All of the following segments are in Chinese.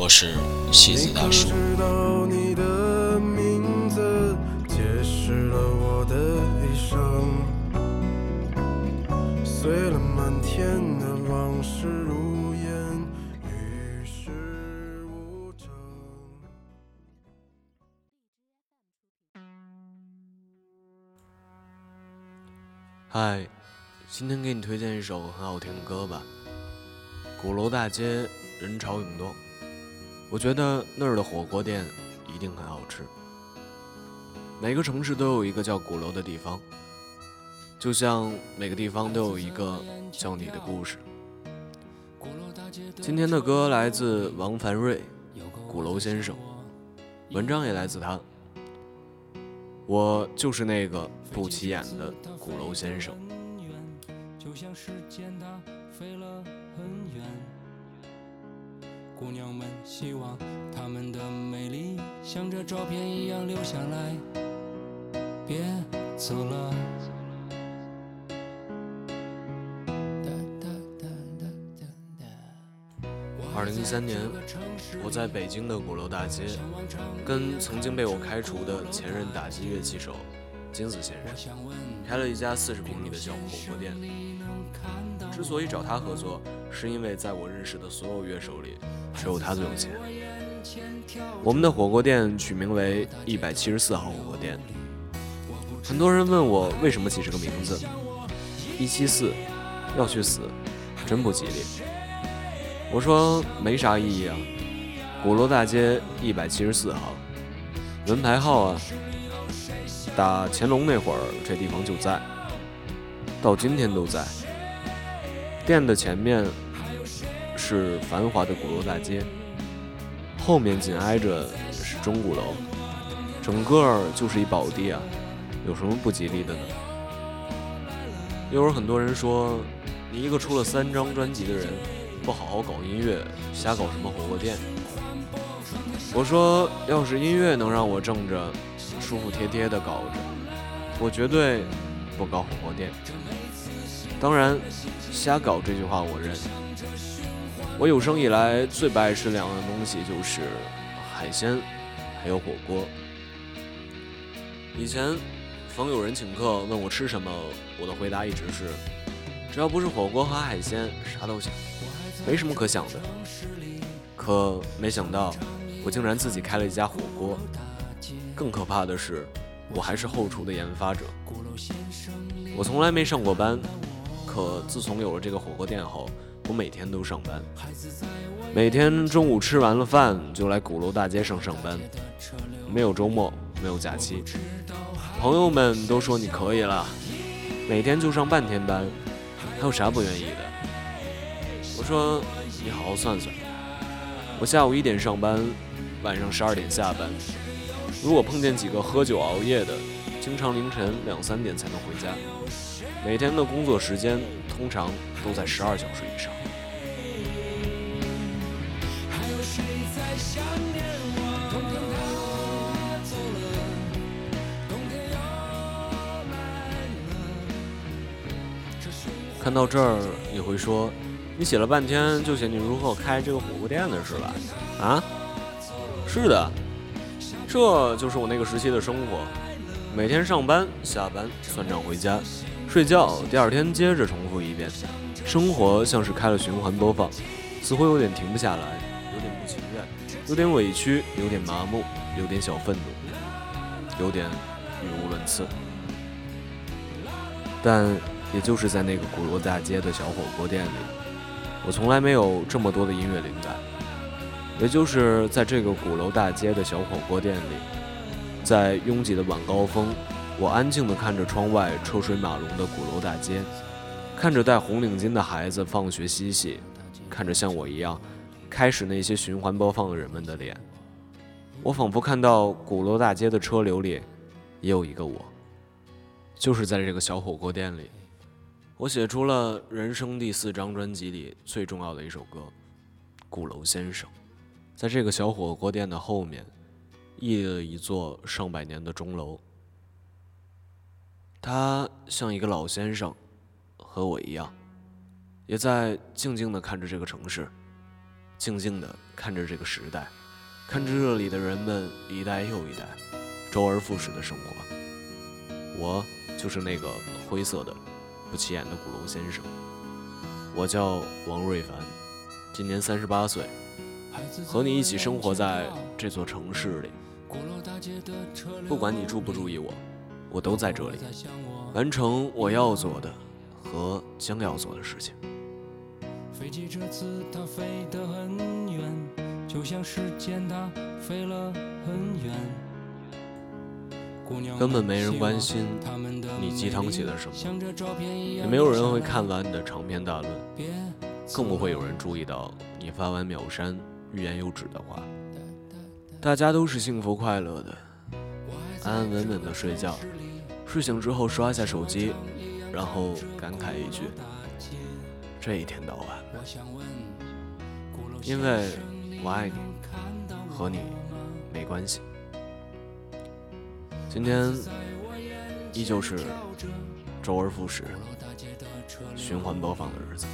我是西子大叔。嗨，今天给你推荐一首很好听的歌吧。鼓楼大街人潮涌动。我觉得那儿的火锅店一定很好吃。每个城市都有一个叫鼓楼的地方，就像每个地方都有一个叫你的故事。今天的歌来自王凡瑞，《鼓楼先生》，文章也来自他。我就是那个不起眼的鼓楼先生。姑娘们希望她们的美丽像这照片一样留下来，别走了。二零一三年，我在北京的鼓楼大街，跟曾经被我开除的前任打击乐器手金子先生，开了一家四十平米的小火锅店。之所以找他合作，是因为在我认识的所有乐手里。只有他最有钱。我们的火锅店取名为一百七十四号火锅店。很多人问我为什么起这个名字，一七四，要去死，真不吉利。我说没啥意义啊。鼓楼大街一百七十四号，门牌号啊。打乾隆那会儿，这地方就在，到今天都在。店的前面。是繁华的鼓楼大街，后面紧挨着是钟鼓楼，整个就是一宝地啊，有什么不吉利的呢？又有很多人说，你一个出了三张专辑的人，不好好搞音乐，瞎搞什么火锅店？我说，要是音乐能让我挣着，舒服帖帖的搞着，我绝对不搞火锅店。当然，瞎搞这句话我认。我有生以来最不爱吃两样东西，就是海鲜，还有火锅。以前逢有人请客问我吃什么，我的回答一直是：只要不是火锅和海鲜，啥都行，没什么可想的。可没想到，我竟然自己开了一家火锅。更可怕的是，我还是后厨的研发者。我从来没上过班，可自从有了这个火锅店后，我每天都上班，每天中午吃完了饭就来鼓楼大街上上班，没有周末，没有假期。朋友们都说你可以了，每天就上半天班，还有啥不愿意的？我说你好好算算，我下午一点上班，晚上十二点下班。如果碰见几个喝酒熬夜的，经常凌晨两三点才能回家。每天的工作时间通常都在十二小时以上。看到这儿，你会说，你写了半天就写你如何开这个火锅店的是吧？啊，是的，这就是我那个时期的生活，每天上班、下班、算账、回家、睡觉，第二天接着重复一遍，生活像是开了循环播放，似乎有点停不下来，有点不情愿，有点委屈，有点麻木，有点小愤怒，有点语无伦次，但。也就是在那个鼓楼大街的小火锅店里，我从来没有这么多的音乐灵感。也就是在这个鼓楼大街的小火锅店里，在拥挤的晚高峰，我安静地看着窗外车水马龙的鼓楼大街，看着戴红领巾的孩子放学嬉戏，看着像我一样开始那些循环播放的人们的脸。我仿佛看到鼓楼大街的车流里，也有一个我。就是在这个小火锅店里，我写出了人生第四张专辑里最重要的一首歌《鼓楼先生》。在这个小火锅店的后面，屹立了一座上百年的钟楼。他像一个老先生，和我一样，也在静静地看着这个城市，静静地看着这个时代。看着这里的人们一代又一代，周而复始的生活。我就是那个灰色的、不起眼的古楼先生。我叫王瑞凡，今年三十八岁，和你一起生活在这座城市里。不管你注不注意我，我都在这里，完成我要做的和将要做的事情。飞机这次它飞得很远。就像时间它飞了很远，根本没人关心你鸡汤写的什么，也没有人会看完你的长篇大论，更不会有人注意到你发完秒删欲言又止的话。大家都是幸福快乐的，安安稳稳的睡觉，睡醒之后刷一下手机，然后感慨一句：这一天到晚，因为。我爱你，和你没关系。今天依旧是周而复始循环播放的日子，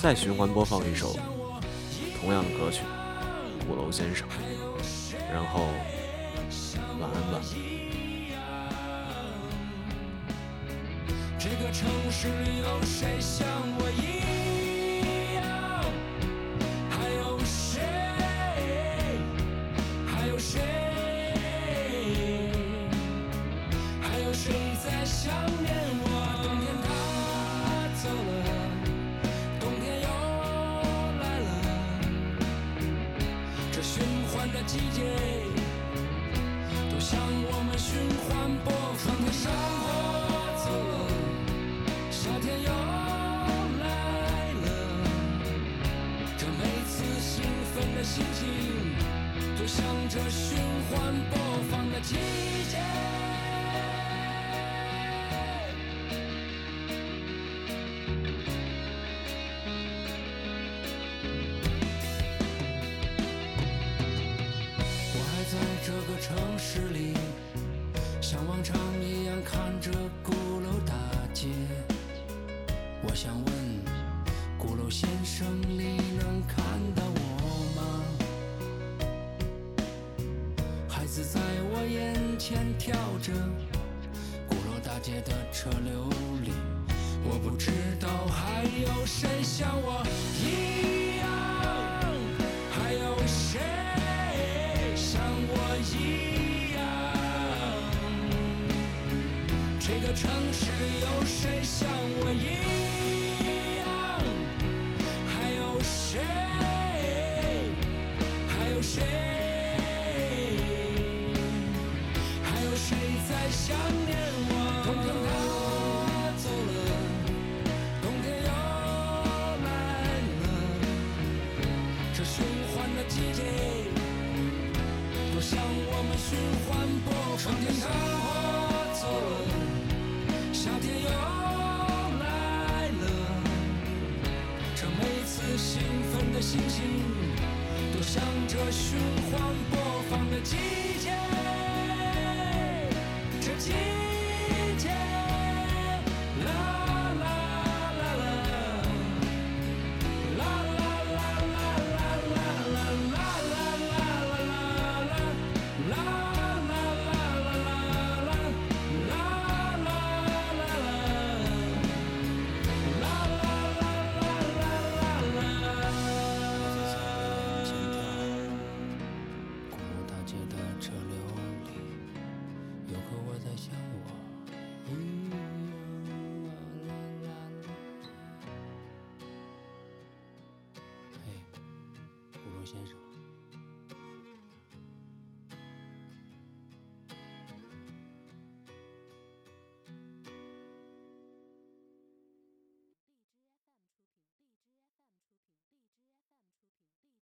再循环播放一首同样的歌曲《鼓楼先生》，然后我一样，这个城市有谁像我一样？还有谁？还有谁？还有谁在想念我？冬天它走了，冬天又来了，这循环的季节。循环播放的山坡子，夏天又来了，这每次兴奋的心情，就像这循环播放的季节。我还在这个城市里。像往常一样看着鼓楼大街。我想问，鼓楼先生，你能看到我吗？孩子在我眼前跳着，鼓楼大街的车流里，我不知道还有谁像我一样，还有谁？城市有谁像我一样？还有谁？还有谁？还有谁在想念我？冬天它走了，冬天又来了。这循环的季节，多像我们循环播放。夏天又来了，这每次兴奋的心情，都像这循环播放的先生。